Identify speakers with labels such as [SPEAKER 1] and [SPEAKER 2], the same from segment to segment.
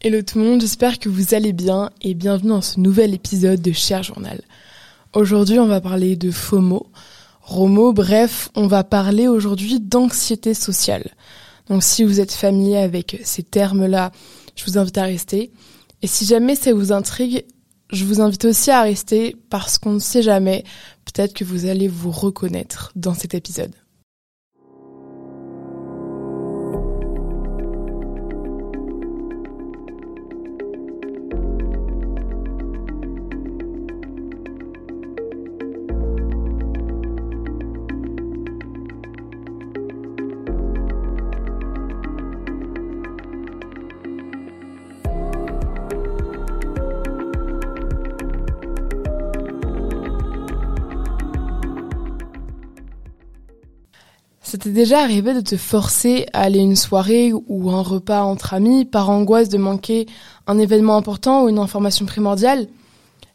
[SPEAKER 1] Hello tout le monde, j'espère que vous allez bien et bienvenue dans ce nouvel épisode de Cher Journal. Aujourd'hui, on va parler de FOMO, ROMO, bref, on va parler aujourd'hui d'anxiété sociale. Donc si vous êtes familier avec ces termes-là, je vous invite à rester. Et si jamais ça vous intrigue, je vous invite aussi à rester parce qu'on ne sait jamais, peut-être que vous allez vous reconnaître dans cet épisode. C'était déjà arrivé de te forcer à aller une soirée ou un repas entre amis par angoisse de manquer un événement important ou une information primordiale?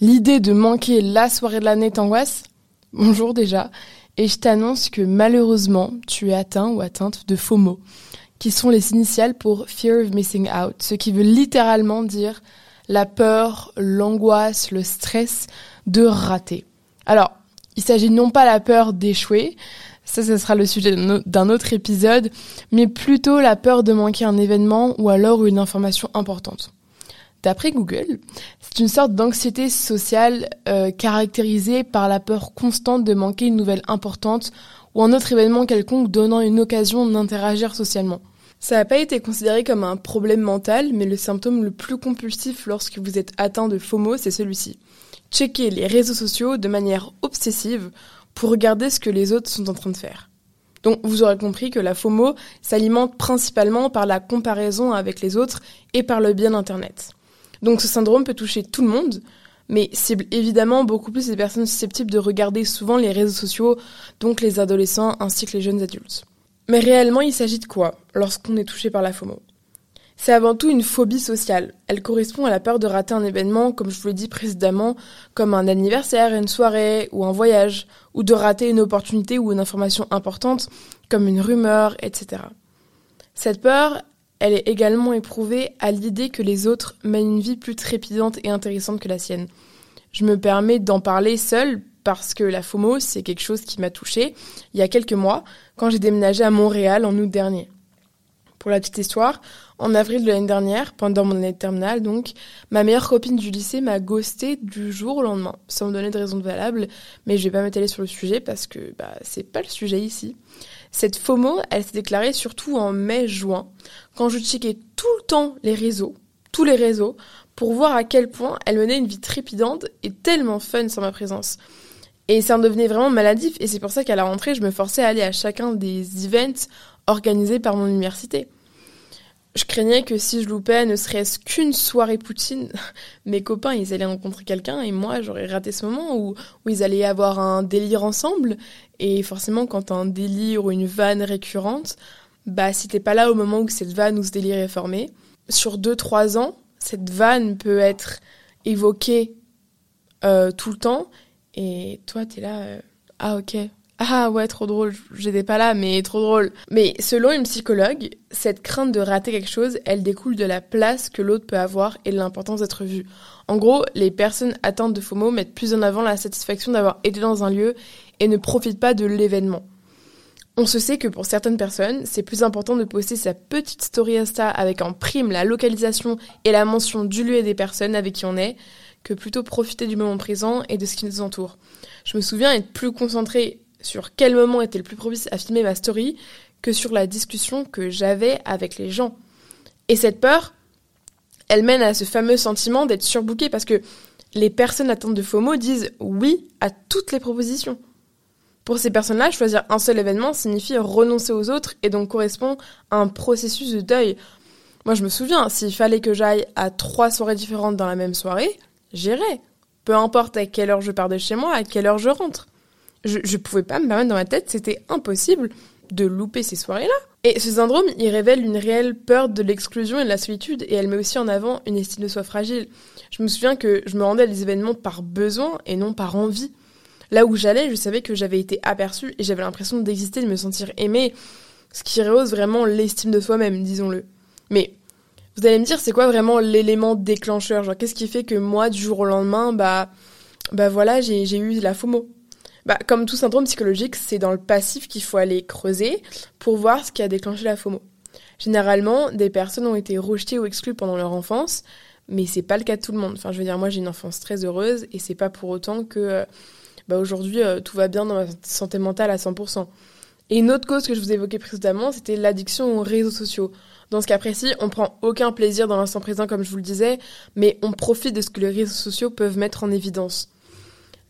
[SPEAKER 1] L'idée de manquer la soirée de l'année t'angoisse? Bonjour déjà, et je t'annonce que malheureusement, tu es atteint ou atteinte de FOMO, qui sont les initiales pour Fear of Missing Out, ce qui veut littéralement dire la peur, l'angoisse, le stress de rater. Alors, il s'agit non pas la peur d'échouer, ça, ce sera le sujet d'un autre épisode, mais plutôt la peur de manquer un événement ou alors une information importante. D'après Google, c'est une sorte d'anxiété sociale euh, caractérisée par la peur constante de manquer une nouvelle importante ou un autre événement quelconque donnant une occasion d'interagir socialement. Ça n'a pas été considéré comme un problème mental, mais le symptôme le plus compulsif lorsque vous êtes atteint de FOMO, c'est celui-ci. Checker les réseaux sociaux de manière obsessive pour regarder ce que les autres sont en train de faire. Donc vous aurez compris que la FOMO s'alimente principalement par la comparaison avec les autres et par le bien d'Internet. Donc ce syndrome peut toucher tout le monde, mais cible évidemment beaucoup plus les personnes susceptibles de regarder souvent les réseaux sociaux, donc les adolescents ainsi que les jeunes adultes. Mais réellement, il s'agit de quoi lorsqu'on est touché par la FOMO? C'est avant tout une phobie sociale. Elle correspond à la peur de rater un événement, comme je vous l'ai dit précédemment, comme un anniversaire, une soirée ou un voyage, ou de rater une opportunité ou une information importante, comme une rumeur, etc. Cette peur, elle est également éprouvée à l'idée que les autres mènent une vie plus trépidante et intéressante que la sienne. Je me permets d'en parler seule parce que la FOMO, c'est quelque chose qui m'a touchée il y a quelques mois, quand j'ai déménagé à Montréal en août dernier. Pour la petite histoire, en avril de l'année dernière, pendant mon année terminale, donc, ma meilleure copine du lycée m'a ghosté du jour au lendemain, sans me donner de raison valable, mais je vais pas m'étaler sur le sujet parce que bah, c'est pas le sujet ici. Cette FOMO, elle s'est déclarée surtout en mai-juin, quand je checkais tout le temps les réseaux, tous les réseaux, pour voir à quel point elle menait une vie trépidante et tellement fun sans ma présence. Et ça en devenait vraiment maladif, et c'est pour ça qu'à la rentrée, je me forçais à aller à chacun des events organisés par mon université je craignais que si je loupais ne serait-ce qu'une soirée poutine, mes copains, ils allaient rencontrer quelqu'un et moi, j'aurais raté ce moment où, ils allaient avoir un délire ensemble. Et forcément, quand un délire ou une vanne récurrente, bah, si t'es pas là au moment où cette vanne ou ce délire est formé, sur 2-3 ans, cette vanne peut être évoquée euh, tout le temps et toi, t'es là, euh, ah ok, ah ouais, trop drôle, j'étais pas là, mais trop drôle. Mais selon une psychologue, cette crainte de rater quelque chose, elle découle de la place que l'autre peut avoir et de l'importance d'être vu. En gros, les personnes atteintes de FOMO mettent plus en avant la satisfaction d'avoir été dans un lieu et ne profitent pas de l'événement. On se sait que pour certaines personnes, c'est plus important de poster sa petite story Insta avec en prime la localisation et la mention du lieu et des personnes avec qui on est, que plutôt profiter du moment présent et de ce qui nous entoure. Je me souviens être plus concentrée sur quel moment était le plus propice à filmer ma story que sur la discussion que j'avais avec les gens. Et cette peur, elle mène à ce fameux sentiment d'être surbooké parce que les personnes atteintes de FOMO disent oui à toutes les propositions. Pour ces personnes-là, choisir un seul événement signifie renoncer aux autres et donc correspond à un processus de deuil. Moi, je me souviens, s'il fallait que j'aille à trois soirées différentes dans la même soirée, j'irais. Peu importe à quelle heure je pars de chez moi, à quelle heure je rentre je, je pouvais pas me permettre dans ma tête, c'était impossible de louper ces soirées-là. Et ce syndrome, il révèle une réelle peur de l'exclusion et de la solitude, et elle met aussi en avant une estime de soi fragile. Je me souviens que je me rendais à des événements par besoin et non par envie. Là où j'allais, je savais que j'avais été aperçue et j'avais l'impression d'exister, de me sentir aimée, ce qui rehausse vraiment l'estime de soi-même, disons-le. Mais Vous allez me dire, c'est quoi vraiment l'élément déclencheur? Genre, qu'est-ce qui fait que moi, du jour au lendemain, bah, bah voilà, j'ai eu la FOMO? Bah, Comme tout syndrome psychologique, c'est dans le passif qu'il faut aller creuser pour voir ce qui a déclenché la FOMO. Généralement, des personnes ont été rejetées ou exclues pendant leur enfance, mais c'est pas le cas de tout le monde. Enfin, je veux dire, moi, j'ai une enfance très heureuse et c'est pas pour autant que euh, bah, aujourd'hui euh, tout va bien dans ma santé mentale à 100%. Et une autre cause que je vous évoquais précédemment, c'était l'addiction aux réseaux sociaux. Dans ce cas précis, on prend aucun plaisir dans l'instant présent, comme je vous le disais, mais on profite de ce que les réseaux sociaux peuvent mettre en évidence.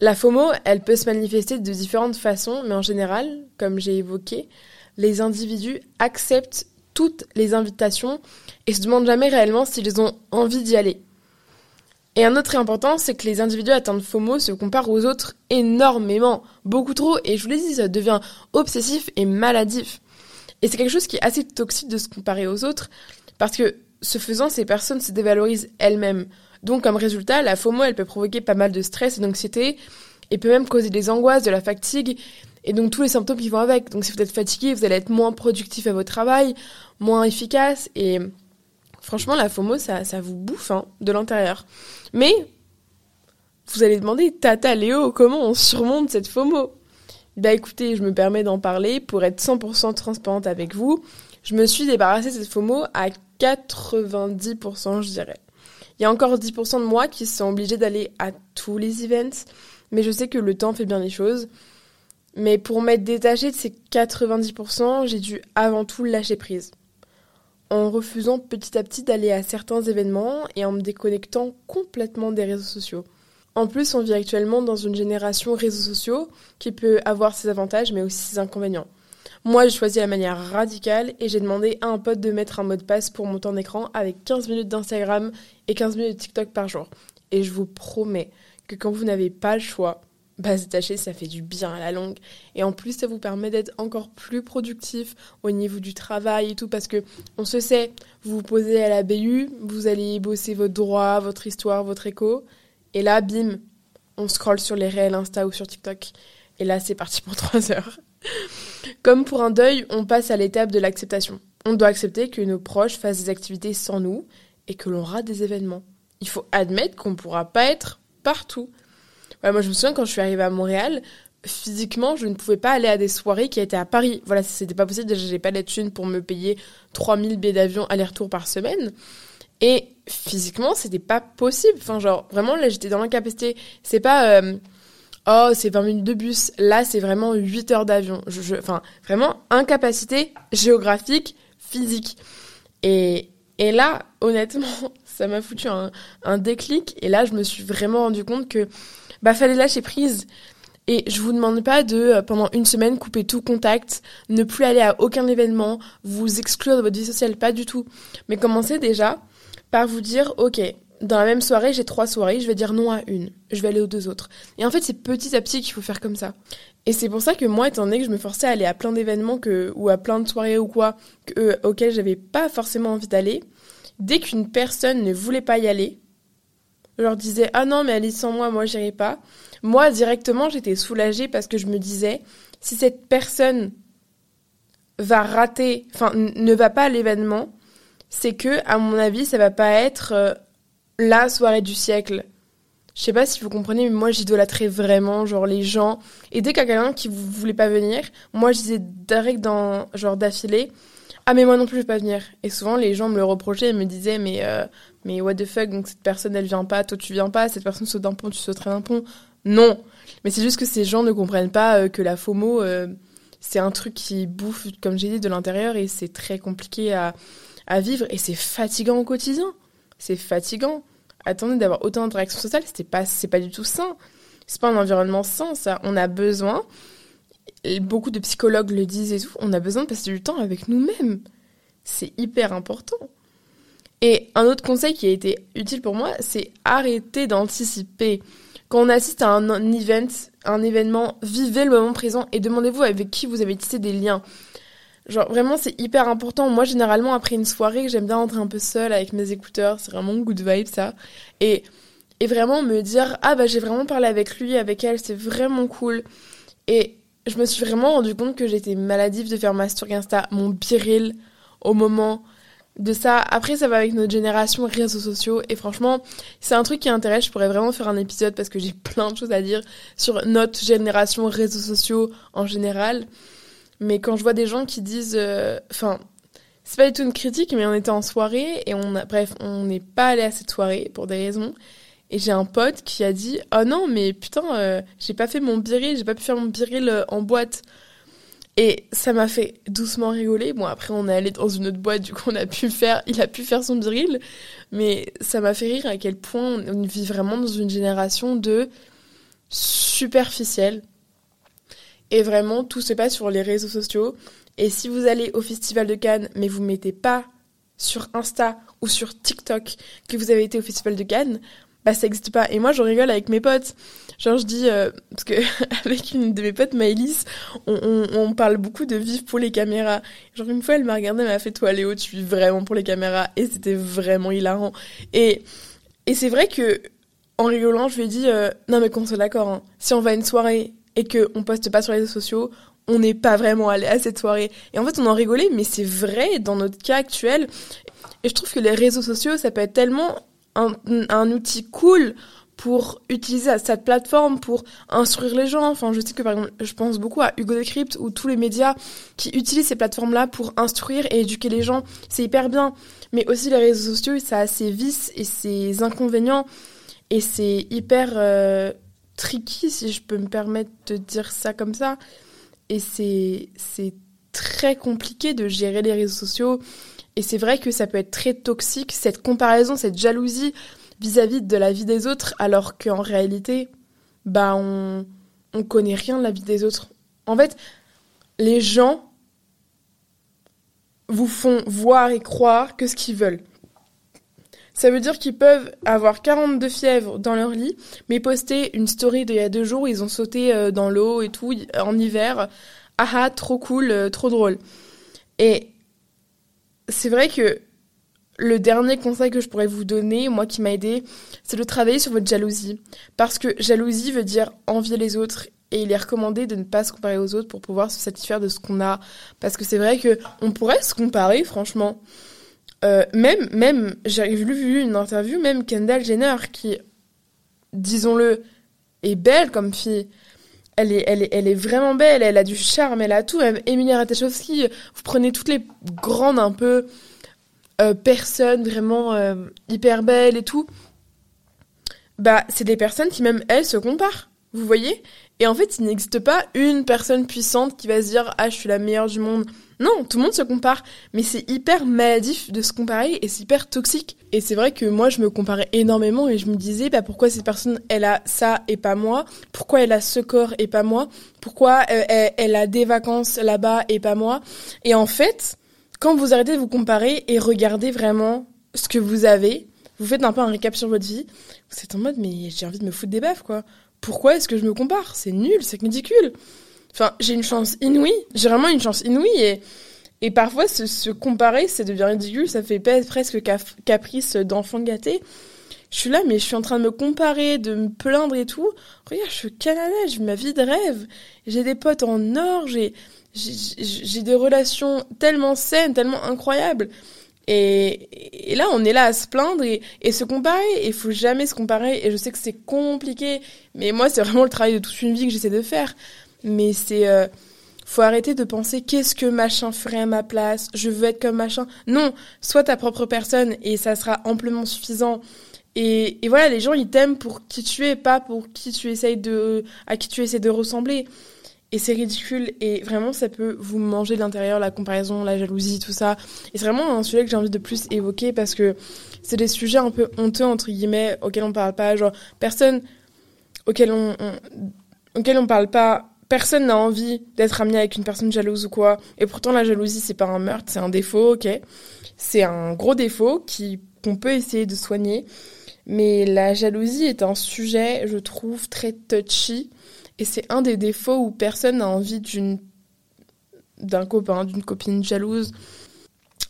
[SPEAKER 1] La FOMO, elle peut se manifester de différentes façons, mais en général, comme j'ai évoqué, les individus acceptent toutes les invitations et se demandent jamais réellement s'ils ont envie d'y aller. Et un autre très important, c'est que les individus atteints de FOMO se comparent aux autres énormément, beaucoup trop, et je vous l'ai dit, ça devient obsessif et maladif. Et c'est quelque chose qui est assez toxique de se comparer aux autres, parce que ce faisant, ces personnes se dévalorisent elles-mêmes. Donc comme résultat, la FOMO, elle peut provoquer pas mal de stress et d'anxiété, et peut même causer des angoisses, de la fatigue, et donc tous les symptômes qui vont avec. Donc si vous êtes fatigué, vous allez être moins productif à votre travail, moins efficace, et franchement, la FOMO, ça, ça vous bouffe hein, de l'intérieur. Mais vous allez demander, Tata Léo, comment on surmonte cette FOMO? Bah écoutez, je me permets d'en parler pour être 100% transparente avec vous. Je me suis débarrassée de cette FOMO à 90%, je dirais. Il y a encore 10% de moi qui sont obligés d'aller à tous les events, mais je sais que le temps fait bien les choses. Mais pour m'être détachée de ces 90%, j'ai dû avant tout lâcher prise en refusant petit à petit d'aller à certains événements et en me déconnectant complètement des réseaux sociaux. En plus, on vit actuellement dans une génération réseaux sociaux qui peut avoir ses avantages mais aussi ses inconvénients. Moi, j'ai choisi la manière radicale et j'ai demandé à un pote de mettre un mot de passe pour mon temps d'écran avec 15 minutes d'Instagram et 15 minutes de TikTok par jour. Et je vous promets que quand vous n'avez pas le choix, bah, se ça fait du bien à la longue. Et en plus, ça vous permet d'être encore plus productif au niveau du travail et tout, parce que on se sait, vous vous posez à la BU, vous allez bosser votre droit, votre histoire, votre écho, et là, bim, on scrolle sur les réels Insta ou sur TikTok. Et là, c'est parti pour trois heures. Comme pour un deuil, on passe à l'étape de l'acceptation. On doit accepter que nos proches fassent des activités sans nous et que l'on rate des événements. Il faut admettre qu'on ne pourra pas être partout moi, je me souviens quand je suis arrivée à Montréal, physiquement, je ne pouvais pas aller à des soirées qui étaient à Paris. Voilà, c'était pas possible. Déjà, j'ai pas de thunes pour me payer 3000 billets d'avion aller-retour par semaine. Et physiquement, c'était pas possible. Enfin, genre, vraiment, là, j'étais dans l'incapacité. C'est pas, euh, oh, c'est 20 minutes de bus. Là, c'est vraiment 8 heures d'avion. Enfin, vraiment, incapacité géographique, physique. Et, et là, honnêtement, ça m'a foutu un, un déclic. Et là, je me suis vraiment rendu compte que bah fallait lâcher prise. Et je vous demande pas de, euh, pendant une semaine, couper tout contact, ne plus aller à aucun événement, vous exclure de votre vie sociale, pas du tout. Mais commencez déjà par vous dire, ok, dans la même soirée, j'ai trois soirées, je vais dire non à une, je vais aller aux deux autres. Et en fait, c'est petit à petit qu'il faut faire comme ça. Et c'est pour ça que moi, étant donné que je me forçais à aller à plein d'événements ou à plein de soirées ou quoi, que, euh, auxquelles j'avais pas forcément envie d'aller, dès qu'une personne ne voulait pas y aller, je leur disais ah non mais allez sans moi, moi j'irai pas. Moi directement j'étais soulagée parce que je me disais si cette personne va rater, enfin ne va pas à l'événement, c'est que à mon avis ça va pas être euh, la soirée du siècle. Je sais pas si vous comprenez, mais moi j'idolâtrais vraiment genre les gens. Et dès qu'il y a quelqu'un qui voulait pas venir, moi je disais direct dans genre d'affilée ah mais moi non plus je vais pas venir. Et souvent les gens me le reprochaient et me disaient mais euh, mais what the fuck donc cette personne elle vient pas, toi tu viens pas, cette personne saute d'un pont, tu sauterais d'un pont. Non, mais c'est juste que ces gens ne comprennent pas euh, que la FOMO euh, c'est un truc qui bouffe comme j'ai dit de l'intérieur et c'est très compliqué à, à vivre et c'est fatigant au quotidien. C'est fatigant. Attendez d'avoir autant d'interactions sociales, c'était pas c'est pas du tout sain. C'est pas un environnement sain ça. On a besoin beaucoup de psychologues le disent et tout, on a besoin de passer du temps avec nous-mêmes. C'est hyper important. Et un autre conseil qui a été utile pour moi, c'est arrêter d'anticiper. Quand on assiste à un événement, vivez le moment présent et demandez-vous avec qui vous avez tissé des liens. Genre vraiment c'est hyper important. Moi généralement après une soirée, j'aime bien rentrer un peu seule avec mes écouteurs, c'est vraiment good vibe ça. Et et vraiment me dire ah bah j'ai vraiment parlé avec lui, avec elle, c'est vraiment cool. Et je me suis vraiment rendu compte que j'étais maladive de faire ma story Insta, mon biril, au moment de ça. Après, ça va avec notre génération réseaux sociaux. Et franchement, c'est un truc qui intéresse. Je pourrais vraiment faire un épisode parce que j'ai plein de choses à dire sur notre génération réseaux sociaux en général. Mais quand je vois des gens qui disent, euh, enfin, c'est pas du tout une critique, mais on était en soirée et on bref, on n'est pas allé à cette soirée pour des raisons. Et j'ai un pote qui a dit, oh non, mais putain, euh, j'ai pas fait mon biril, j'ai pas pu faire mon biril euh, en boîte. Et ça m'a fait doucement rigoler. Bon, après, on est allé dans une autre boîte, du coup, on a pu faire, il a pu faire son biril. Mais ça m'a fait rire à quel point on vit vraiment dans une génération de superficiels. Et vraiment, tout se passe sur les réseaux sociaux. Et si vous allez au Festival de Cannes, mais vous mettez pas sur Insta ou sur TikTok que vous avez été au Festival de Cannes, bah ça n'existe pas. Et moi, je rigole avec mes potes. Genre, je dis, euh, parce que avec une de mes potes, Maëlys, on, on, parle beaucoup de vivre pour les caméras. Genre, une fois, elle m'a regardé, elle m'a fait, toi, Léo, tu vis vraiment pour les caméras. Et c'était vraiment hilarant. Et, et c'est vrai que, en rigolant, je lui ai dit, euh, non, mais qu'on soit d'accord, hein. si on va à une soirée et qu'on poste pas sur les réseaux sociaux, on n'est pas vraiment allé à cette soirée. Et en fait, on en rigolait, mais c'est vrai dans notre cas actuel. Et je trouve que les réseaux sociaux, ça peut être tellement un, outil cool pour utiliser cette plateforme pour instruire les gens. Enfin, je sais que par exemple, je pense beaucoup à Hugo Decrypt ou tous les médias qui utilisent ces plateformes-là pour instruire et éduquer les gens. C'est hyper bien. Mais aussi les réseaux sociaux, ça a ses vices et ses inconvénients. Et c'est hyper euh, tricky, si je peux me permettre de dire ça comme ça. Et c'est, très compliqué de gérer les réseaux sociaux. Et c'est vrai que ça peut être très toxique, cette comparaison, cette jalousie vis-à-vis de la vie des autres, alors qu'en réalité, bah, on, on connaît rien de la vie des autres. En fait, les gens vous font voir et croire que ce qu'ils veulent. Ça veut dire qu'ils peuvent avoir 42 fièvres dans leur lit, mais poster une story d'il y a deux jours ils ont sauté euh, dans l'eau et tout, en hiver. Ah ah, trop cool, euh, trop drôle. Et c'est vrai que le dernier conseil que je pourrais vous donner, moi qui m'a aidé, c'est de travailler sur votre jalousie. Parce que jalousie veut dire envier les autres et il est recommandé de ne pas se comparer aux autres pour pouvoir se satisfaire de ce qu'on a. Parce que c'est vrai que on pourrait se comparer, franchement. Euh, même, même, j'ai vu une interview, même Kendall Jenner, qui, disons-le, est belle comme fille. Elle est, elle est, elle est vraiment belle, elle a du charme, elle a tout. Même Emilia Ratajkowski, vous prenez toutes les grandes un peu euh, personnes vraiment euh, hyper belles et tout, bah c'est des personnes qui même elles se comparent, vous voyez Et en fait, il n'existe pas une personne puissante qui va se dire ah je suis la meilleure du monde. Non, tout le monde se compare, mais c'est hyper maladif de se comparer et c'est hyper toxique. Et c'est vrai que moi je me comparais énormément et je me disais bah pourquoi cette personne elle a ça et pas moi? Pourquoi elle a ce corps et pas moi? Pourquoi euh, elle, elle a des vacances là-bas et pas moi? Et en fait, quand vous arrêtez de vous comparer et regardez vraiment ce que vous avez, vous faites un peu un récap sur votre vie, vous êtes en mode mais j'ai envie de me foutre des baffes quoi. Pourquoi est-ce que je me compare? C'est nul, c'est ridicule. Enfin, j'ai une chance inouïe, j'ai vraiment une chance inouïe et et parfois se, comparer, ça devient ridicule, ça fait presque caprice d'enfant gâté. Je suis là, mais je suis en train de me comparer, de me plaindre et tout. Regarde, je suis au Canada, j'ai ma vie de rêve. J'ai des potes en or, j'ai j'ai des relations tellement saines, tellement incroyables. Et, et, là, on est là à se plaindre et, et se comparer. Il faut jamais se comparer. Et je sais que c'est compliqué, mais moi, c'est vraiment le travail de toute une vie que j'essaie de faire. Mais c'est, euh, faut arrêter de penser qu'est-ce que machin ferait à ma place. Je veux être comme machin. Non, sois ta propre personne et ça sera amplement suffisant. Et, et voilà, les gens ils t'aiment pour qui tu es, pas pour qui tu essayes de, à qui tu essaies de ressembler. Et c'est ridicule et vraiment ça peut vous manger de l'intérieur, la comparaison, la jalousie, tout ça. Et c'est vraiment un sujet que j'ai envie de plus évoquer parce que c'est des sujets un peu honteux entre guillemets auxquels on parle pas. Genre personne auquel on, on auquel on parle pas. Personne n'a envie d'être ami avec une personne jalouse ou quoi. Et pourtant la jalousie c'est pas un meurtre, c'est un défaut, ok. C'est un gros défaut qui qu'on peut essayer de soigner. Mais la jalousie est un sujet, je trouve, très touchy et c'est un des défauts où personne n'a envie d'une d'un copain, d'une copine jalouse.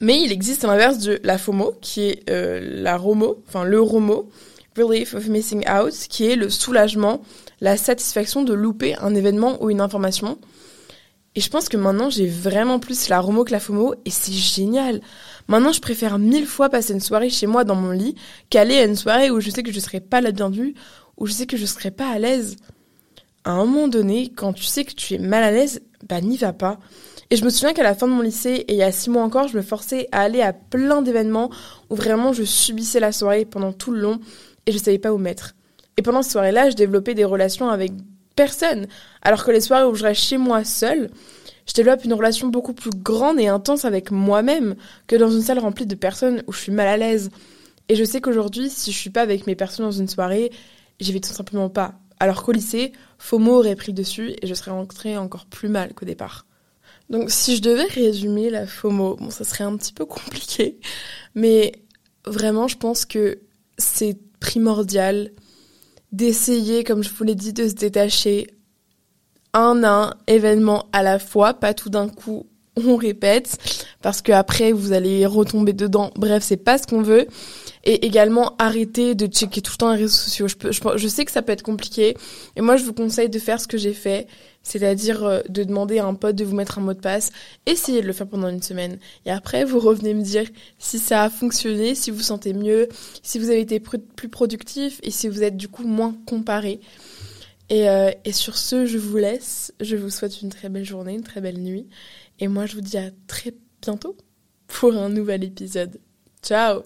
[SPEAKER 1] Mais il existe l'inverse de la FOMO, qui est euh, la ROMO, enfin le ROMO, Relief of Missing Out, qui est le soulagement, la satisfaction de louper un événement ou une information. Et je pense que maintenant, j'ai vraiment plus la ROMO que la FOMO, et c'est génial. Maintenant, je préfère mille fois passer une soirée chez moi dans mon lit qu'aller à une soirée où je sais que je serai pas la bienvenue, où je sais que je serai pas à l'aise. À un moment donné, quand tu sais que tu es mal à l'aise, bah n'y va pas. Et je me souviens qu'à la fin de mon lycée, et il y a six mois encore, je me forçais à aller à plein d'événements où vraiment je subissais la soirée pendant tout le long et je savais pas où mettre. Et pendant cette soirée-là, je développais des relations avec personne. Alors que les soirées où je reste chez moi seule, je développe une relation beaucoup plus grande et intense avec moi-même que dans une salle remplie de personnes où je suis mal à l'aise. Et je sais qu'aujourd'hui, si je suis pas avec mes personnes dans une soirée, j'y vais tout simplement pas. Alors qu'au lycée, FOMO aurait pris dessus et je serais rentrée encore plus mal qu'au départ. Donc si je devais résumer la FOMO, bon ça serait un petit peu compliqué, mais vraiment je pense que c'est primordial d'essayer, comme je vous l'ai dit, de se détacher un un événement à la fois, pas tout d'un coup on répète, parce que après vous allez retomber dedans. Bref, c'est pas ce qu'on veut. Et également arrêter de checker tout le temps les réseaux sociaux. Je, sais que ça peut être compliqué, et moi je vous conseille de faire ce que j'ai fait, c'est-à-dire euh, de demander à un pote de vous mettre un mot de passe. Essayez de le faire pendant une semaine, et après vous revenez me dire si ça a fonctionné, si vous sentez mieux, si vous avez été plus productif, et si vous êtes du coup moins comparé. Euh, et sur ce, je vous laisse. Je vous souhaite une très belle journée, une très belle nuit. Et moi, je vous dis à très bientôt pour un nouvel épisode. Ciao